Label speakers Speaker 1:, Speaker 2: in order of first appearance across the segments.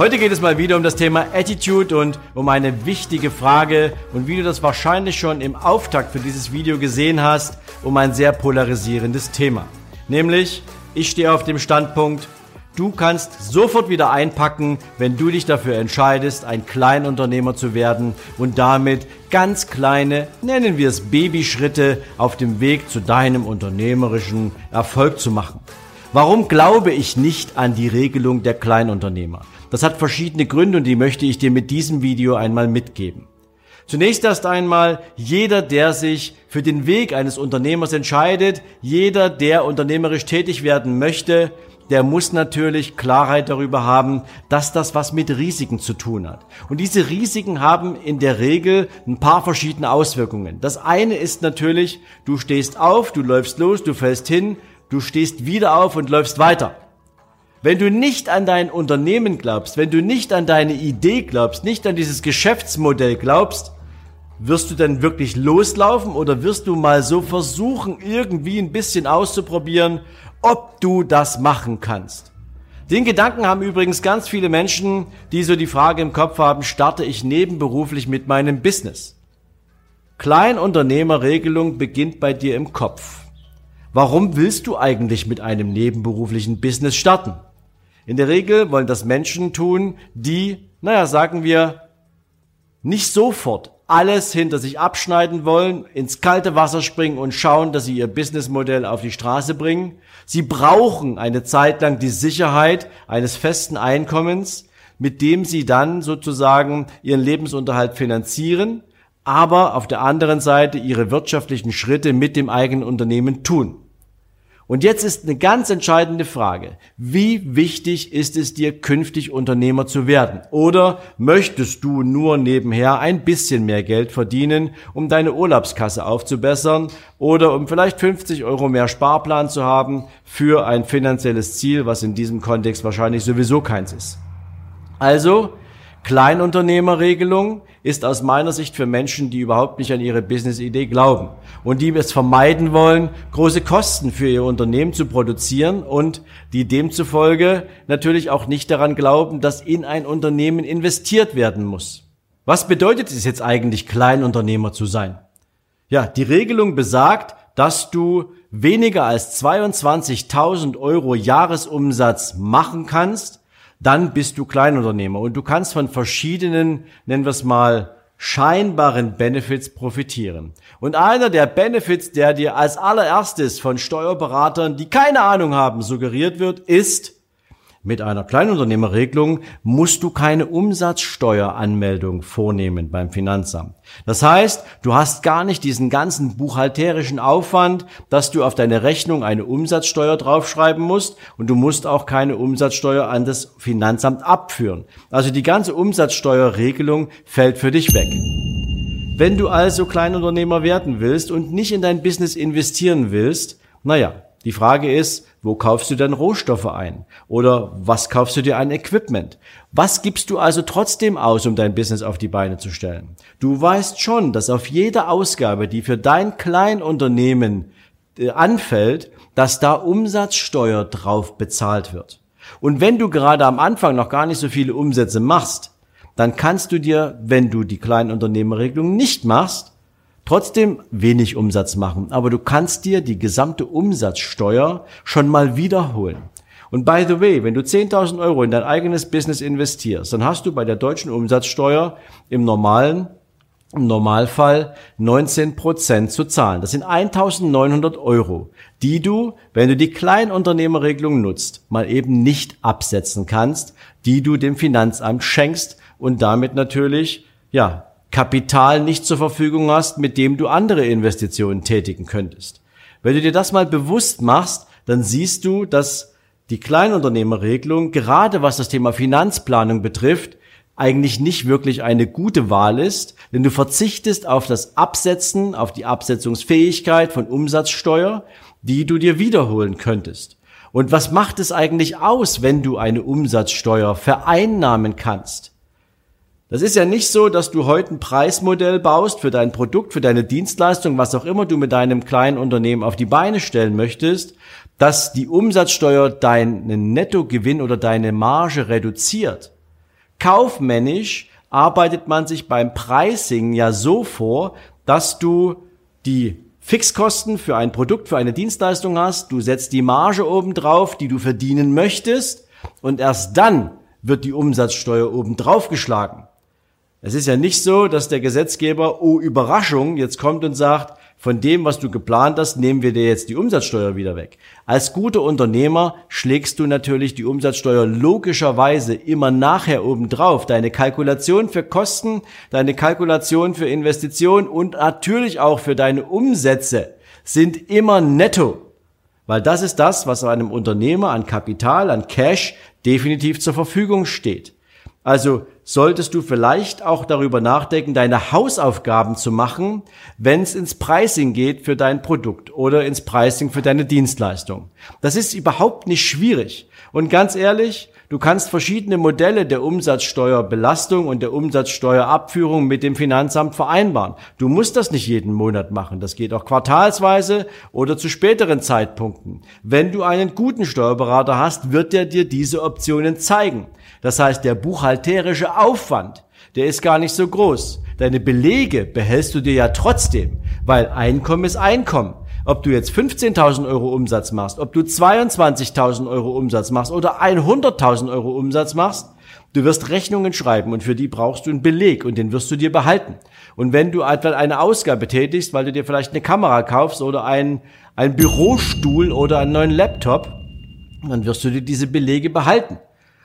Speaker 1: Heute geht es mal wieder um das Thema Attitude und um eine wichtige Frage und wie du das wahrscheinlich schon im Auftakt für dieses Video gesehen hast, um ein sehr polarisierendes Thema. Nämlich, ich stehe auf dem Standpunkt, du kannst sofort wieder einpacken, wenn du dich dafür entscheidest, ein Kleinunternehmer zu werden und damit ganz kleine, nennen wir es Babyschritte auf dem Weg zu deinem unternehmerischen Erfolg zu machen. Warum glaube ich nicht an die Regelung der Kleinunternehmer? Das hat verschiedene Gründe und die möchte ich dir mit diesem Video einmal mitgeben. Zunächst erst einmal, jeder, der sich für den Weg eines Unternehmers entscheidet, jeder, der unternehmerisch tätig werden möchte, der muss natürlich Klarheit darüber haben, dass das was mit Risiken zu tun hat. Und diese Risiken haben in der Regel ein paar verschiedene Auswirkungen. Das eine ist natürlich, du stehst auf, du läufst los, du fällst hin, du stehst wieder auf und läufst weiter. Wenn du nicht an dein Unternehmen glaubst, wenn du nicht an deine Idee glaubst, nicht an dieses Geschäftsmodell glaubst, wirst du dann wirklich loslaufen oder wirst du mal so versuchen, irgendwie ein bisschen auszuprobieren, ob du das machen kannst? Den Gedanken haben übrigens ganz viele Menschen, die so die Frage im Kopf haben, starte ich nebenberuflich mit meinem Business? Kleinunternehmerregelung beginnt bei dir im Kopf. Warum willst du eigentlich mit einem nebenberuflichen Business starten? In der Regel wollen das Menschen tun, die, naja, sagen wir, nicht sofort alles hinter sich abschneiden wollen, ins kalte Wasser springen und schauen, dass sie ihr Businessmodell auf die Straße bringen. Sie brauchen eine Zeit lang die Sicherheit eines festen Einkommens, mit dem sie dann sozusagen ihren Lebensunterhalt finanzieren, aber auf der anderen Seite ihre wirtschaftlichen Schritte mit dem eigenen Unternehmen tun. Und jetzt ist eine ganz entscheidende Frage. Wie wichtig ist es dir, künftig Unternehmer zu werden? Oder möchtest du nur nebenher ein bisschen mehr Geld verdienen, um deine Urlaubskasse aufzubessern oder um vielleicht 50 Euro mehr Sparplan zu haben für ein finanzielles Ziel, was in diesem Kontext wahrscheinlich sowieso keins ist? Also, Kleinunternehmerregelung ist aus meiner Sicht für Menschen, die überhaupt nicht an ihre Business-Idee glauben und die es vermeiden wollen, große Kosten für ihr Unternehmen zu produzieren und die demzufolge natürlich auch nicht daran glauben, dass in ein Unternehmen investiert werden muss. Was bedeutet es jetzt eigentlich, Kleinunternehmer zu sein? Ja, die Regelung besagt, dass du weniger als 22.000 Euro Jahresumsatz machen kannst, dann bist du Kleinunternehmer und du kannst von verschiedenen, nennen wir es mal, scheinbaren Benefits profitieren. Und einer der Benefits, der dir als allererstes von Steuerberatern, die keine Ahnung haben, suggeriert wird, ist, mit einer Kleinunternehmerregelung musst du keine Umsatzsteueranmeldung vornehmen beim Finanzamt. Das heißt, du hast gar nicht diesen ganzen buchhalterischen Aufwand, dass du auf deine Rechnung eine Umsatzsteuer draufschreiben musst und du musst auch keine Umsatzsteuer an das Finanzamt abführen. Also die ganze Umsatzsteuerregelung fällt für dich weg. Wenn du also Kleinunternehmer werden willst und nicht in dein Business investieren willst, naja, die Frage ist, wo kaufst du dann Rohstoffe ein? Oder was kaufst du dir an Equipment? Was gibst du also trotzdem aus, um dein Business auf die Beine zu stellen? Du weißt schon, dass auf jede Ausgabe, die für dein Kleinunternehmen äh, anfällt, dass da Umsatzsteuer drauf bezahlt wird. Und wenn du gerade am Anfang noch gar nicht so viele Umsätze machst, dann kannst du dir, wenn du die Kleinunternehmerregelung nicht machst, trotzdem wenig Umsatz machen, aber du kannst dir die gesamte Umsatzsteuer schon mal wiederholen. Und by the way, wenn du 10.000 Euro in dein eigenes Business investierst, dann hast du bei der deutschen Umsatzsteuer im normalen im Normalfall 19 Prozent zu zahlen. Das sind 1900 Euro, die du, wenn du die Kleinunternehmerregelung nutzt, mal eben nicht absetzen kannst, die du dem Finanzamt schenkst und damit natürlich, ja, Kapital nicht zur Verfügung hast, mit dem du andere Investitionen tätigen könntest. Wenn du dir das mal bewusst machst, dann siehst du, dass die Kleinunternehmerregelung, gerade was das Thema Finanzplanung betrifft, eigentlich nicht wirklich eine gute Wahl ist, denn du verzichtest auf das Absetzen, auf die Absetzungsfähigkeit von Umsatzsteuer, die du dir wiederholen könntest. Und was macht es eigentlich aus, wenn du eine Umsatzsteuer vereinnahmen kannst? Das ist ja nicht so, dass du heute ein Preismodell baust für dein Produkt, für deine Dienstleistung, was auch immer du mit deinem kleinen Unternehmen auf die Beine stellen möchtest, dass die Umsatzsteuer deinen Nettogewinn oder deine Marge reduziert. Kaufmännisch arbeitet man sich beim Pricing ja so vor, dass du die Fixkosten für ein Produkt, für eine Dienstleistung hast, du setzt die Marge oben drauf, die du verdienen möchtest, und erst dann wird die Umsatzsteuer oben drauf geschlagen. Es ist ja nicht so, dass der Gesetzgeber, oh Überraschung, jetzt kommt und sagt, von dem, was du geplant hast, nehmen wir dir jetzt die Umsatzsteuer wieder weg. Als guter Unternehmer schlägst du natürlich die Umsatzsteuer logischerweise immer nachher obendrauf. Deine Kalkulation für Kosten, deine Kalkulation für Investitionen und natürlich auch für deine Umsätze sind immer netto. Weil das ist das, was einem Unternehmer an Kapital, an Cash definitiv zur Verfügung steht. Also solltest du vielleicht auch darüber nachdenken, deine Hausaufgaben zu machen, wenn es ins Pricing geht für dein Produkt oder ins Pricing für deine Dienstleistung. Das ist überhaupt nicht schwierig. Und ganz ehrlich, du kannst verschiedene Modelle der Umsatzsteuerbelastung und der Umsatzsteuerabführung mit dem Finanzamt vereinbaren. Du musst das nicht jeden Monat machen. Das geht auch quartalsweise oder zu späteren Zeitpunkten. Wenn du einen guten Steuerberater hast, wird er dir diese Optionen zeigen. Das heißt, der buchhalterische Aufwand, der ist gar nicht so groß. Deine Belege behältst du dir ja trotzdem, weil Einkommen ist Einkommen. Ob du jetzt 15.000 Euro Umsatz machst, ob du 22.000 Euro Umsatz machst oder 100.000 Euro Umsatz machst, du wirst Rechnungen schreiben und für die brauchst du einen Beleg und den wirst du dir behalten. Und wenn du etwa eine Ausgabe tätigst, weil du dir vielleicht eine Kamera kaufst oder einen, einen Bürostuhl oder einen neuen Laptop, dann wirst du dir diese Belege behalten.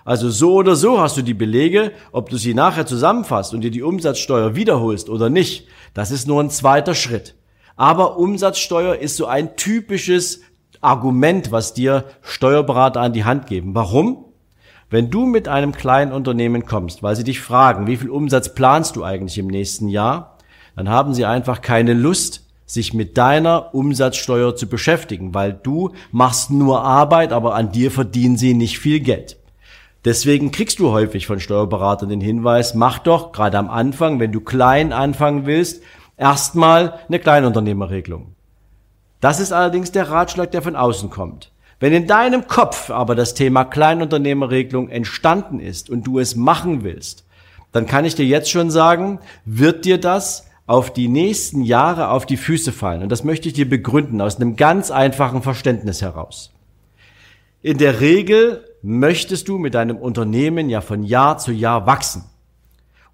Speaker 1: Also so oder so hast du die Belege, ob du sie nachher zusammenfasst und dir die Umsatzsteuer wiederholst oder nicht. Das ist nur ein zweiter Schritt. Aber Umsatzsteuer ist so ein typisches Argument, was dir Steuerberater an die Hand geben. Warum? Wenn du mit einem kleinen Unternehmen kommst, weil sie dich fragen, wie viel Umsatz planst du eigentlich im nächsten Jahr, dann haben sie einfach keine Lust, sich mit deiner Umsatzsteuer zu beschäftigen, weil du machst nur Arbeit, aber an dir verdienen sie nicht viel Geld. Deswegen kriegst du häufig von Steuerberatern den Hinweis, mach doch gerade am Anfang, wenn du klein anfangen willst, erstmal eine Kleinunternehmerregelung. Das ist allerdings der Ratschlag, der von außen kommt. Wenn in deinem Kopf aber das Thema Kleinunternehmerregelung entstanden ist und du es machen willst, dann kann ich dir jetzt schon sagen, wird dir das auf die nächsten Jahre auf die Füße fallen. Und das möchte ich dir begründen aus einem ganz einfachen Verständnis heraus. In der Regel möchtest du mit deinem Unternehmen ja von Jahr zu Jahr wachsen.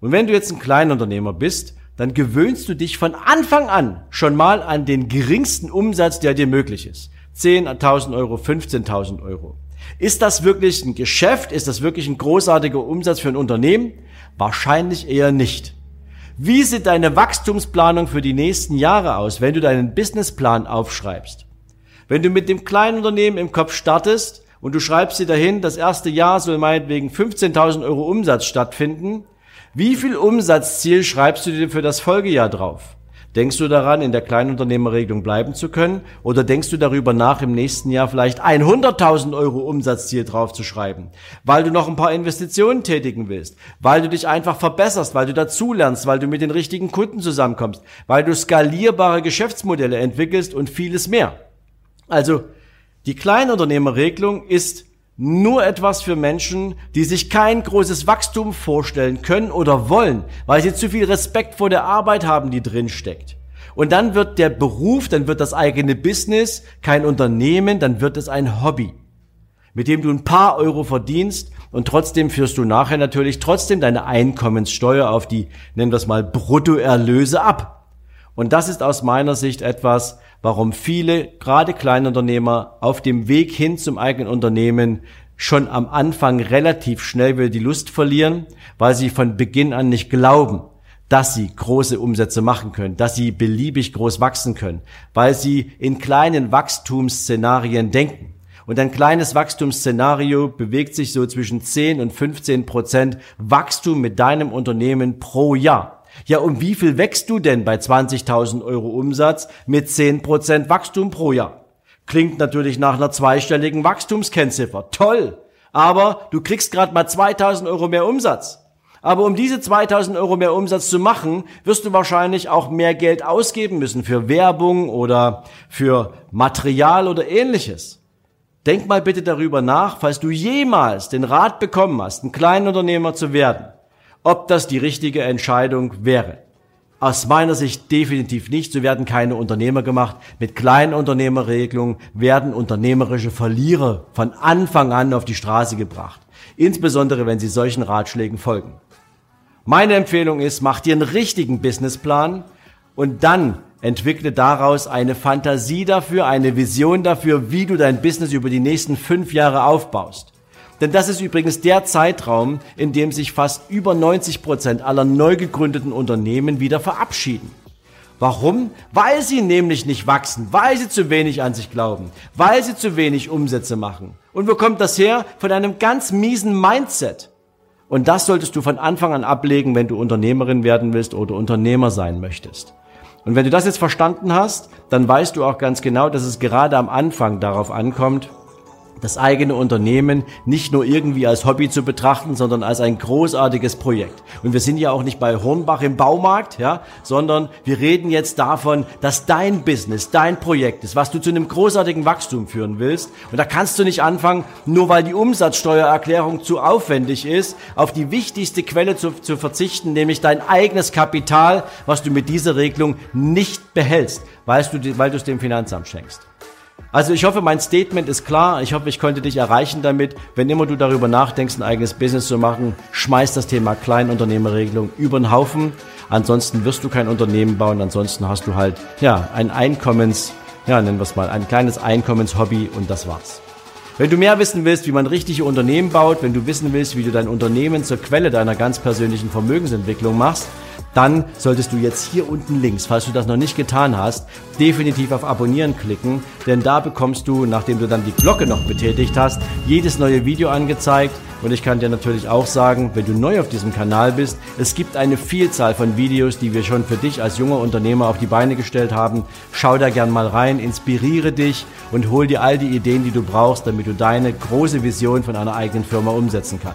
Speaker 1: Und wenn du jetzt ein Kleinunternehmer bist, dann gewöhnst du dich von Anfang an schon mal an den geringsten Umsatz, der dir möglich ist. 10.000 Euro, 15.000 Euro. Ist das wirklich ein Geschäft? Ist das wirklich ein großartiger Umsatz für ein Unternehmen? Wahrscheinlich eher nicht. Wie sieht deine Wachstumsplanung für die nächsten Jahre aus, wenn du deinen Businessplan aufschreibst? Wenn du mit dem kleinen Unternehmen im Kopf startest, und du schreibst dir dahin, das erste Jahr soll meinetwegen 15.000 Euro Umsatz stattfinden. Wie viel Umsatzziel schreibst du dir für das Folgejahr drauf? Denkst du daran, in der Kleinunternehmerregelung bleiben zu können? Oder denkst du darüber nach, im nächsten Jahr vielleicht 100.000 Euro Umsatzziel draufzuschreiben? Weil du noch ein paar Investitionen tätigen willst? Weil du dich einfach verbesserst? Weil du dazulernst? Weil du mit den richtigen Kunden zusammenkommst? Weil du skalierbare Geschäftsmodelle entwickelst und vieles mehr? Also, die Kleinunternehmerregelung ist nur etwas für Menschen, die sich kein großes Wachstum vorstellen können oder wollen, weil sie zu viel Respekt vor der Arbeit haben, die drin steckt. Und dann wird der Beruf, dann wird das eigene Business kein Unternehmen, dann wird es ein Hobby, mit dem du ein paar Euro verdienst und trotzdem führst du nachher natürlich trotzdem deine Einkommenssteuer auf die, nennen wir es mal, Bruttoerlöse ab. Und das ist aus meiner Sicht etwas, warum viele, gerade Kleinunternehmer, auf dem Weg hin zum eigenen Unternehmen schon am Anfang relativ schnell wieder die Lust verlieren, weil sie von Beginn an nicht glauben, dass sie große Umsätze machen können, dass sie beliebig groß wachsen können, weil sie in kleinen Wachstumsszenarien denken. Und ein kleines Wachstumsszenario bewegt sich so zwischen 10 und 15 Prozent Wachstum mit deinem Unternehmen pro Jahr. Ja, um wie viel wächst du denn bei 20.000 Euro Umsatz mit 10 Prozent Wachstum pro Jahr? Klingt natürlich nach einer zweistelligen Wachstumskennziffer. Toll! Aber du kriegst gerade mal 2000 Euro mehr Umsatz. Aber um diese 2000 Euro mehr Umsatz zu machen, wirst du wahrscheinlich auch mehr Geld ausgeben müssen für Werbung oder für Material oder ähnliches. Denk mal bitte darüber nach, falls du jemals den Rat bekommen hast, ein Kleinunternehmer zu werden, ob das die richtige Entscheidung wäre. Aus meiner Sicht definitiv nicht. So werden keine Unternehmer gemacht. Mit kleinen Unternehmerregelungen werden unternehmerische Verlierer von Anfang an auf die Straße gebracht. Insbesondere, wenn sie solchen Ratschlägen folgen. Meine Empfehlung ist, mach dir einen richtigen Businessplan und dann entwickle daraus eine Fantasie dafür, eine Vision dafür, wie du dein Business über die nächsten fünf Jahre aufbaust. Denn das ist übrigens der Zeitraum, in dem sich fast über 90 Prozent aller neu gegründeten Unternehmen wieder verabschieden. Warum? Weil sie nämlich nicht wachsen, weil sie zu wenig an sich glauben, weil sie zu wenig Umsätze machen. Und wo kommt das her? Von einem ganz miesen Mindset. Und das solltest du von Anfang an ablegen, wenn du Unternehmerin werden willst oder Unternehmer sein möchtest. Und wenn du das jetzt verstanden hast, dann weißt du auch ganz genau, dass es gerade am Anfang darauf ankommt, das eigene Unternehmen nicht nur irgendwie als Hobby zu betrachten, sondern als ein großartiges Projekt. Und wir sind ja auch nicht bei Hornbach im Baumarkt, ja, sondern wir reden jetzt davon, dass dein Business, dein Projekt ist, was du zu einem großartigen Wachstum führen willst. Und da kannst du nicht anfangen, nur weil die Umsatzsteuererklärung zu aufwendig ist, auf die wichtigste Quelle zu, zu verzichten, nämlich dein eigenes Kapital, was du mit dieser Regelung nicht behältst, weil du, weil du es dem Finanzamt schenkst. Also ich hoffe, mein Statement ist klar. Ich hoffe, ich konnte dich erreichen damit. Wenn immer du darüber nachdenkst, ein eigenes Business zu machen, schmeiß das Thema Kleinunternehmerregelung über den Haufen. Ansonsten wirst du kein Unternehmen bauen. Ansonsten hast du halt, ja, ein Einkommens, ja, nennen wir es mal, ein kleines Einkommenshobby und das war's. Wenn du mehr wissen willst, wie man richtige Unternehmen baut, wenn du wissen willst, wie du dein Unternehmen zur Quelle deiner ganz persönlichen Vermögensentwicklung machst, dann solltest du jetzt hier unten links, falls du das noch nicht getan hast, definitiv auf Abonnieren klicken, denn da bekommst du, nachdem du dann die Glocke noch betätigt hast, jedes neue Video angezeigt. Und ich kann dir natürlich auch sagen, wenn du neu auf diesem Kanal bist, es gibt eine Vielzahl von Videos, die wir schon für dich als junger Unternehmer auf die Beine gestellt haben. Schau da gern mal rein, inspiriere dich und hol dir all die Ideen, die du brauchst, damit du deine große Vision von einer eigenen Firma umsetzen kannst.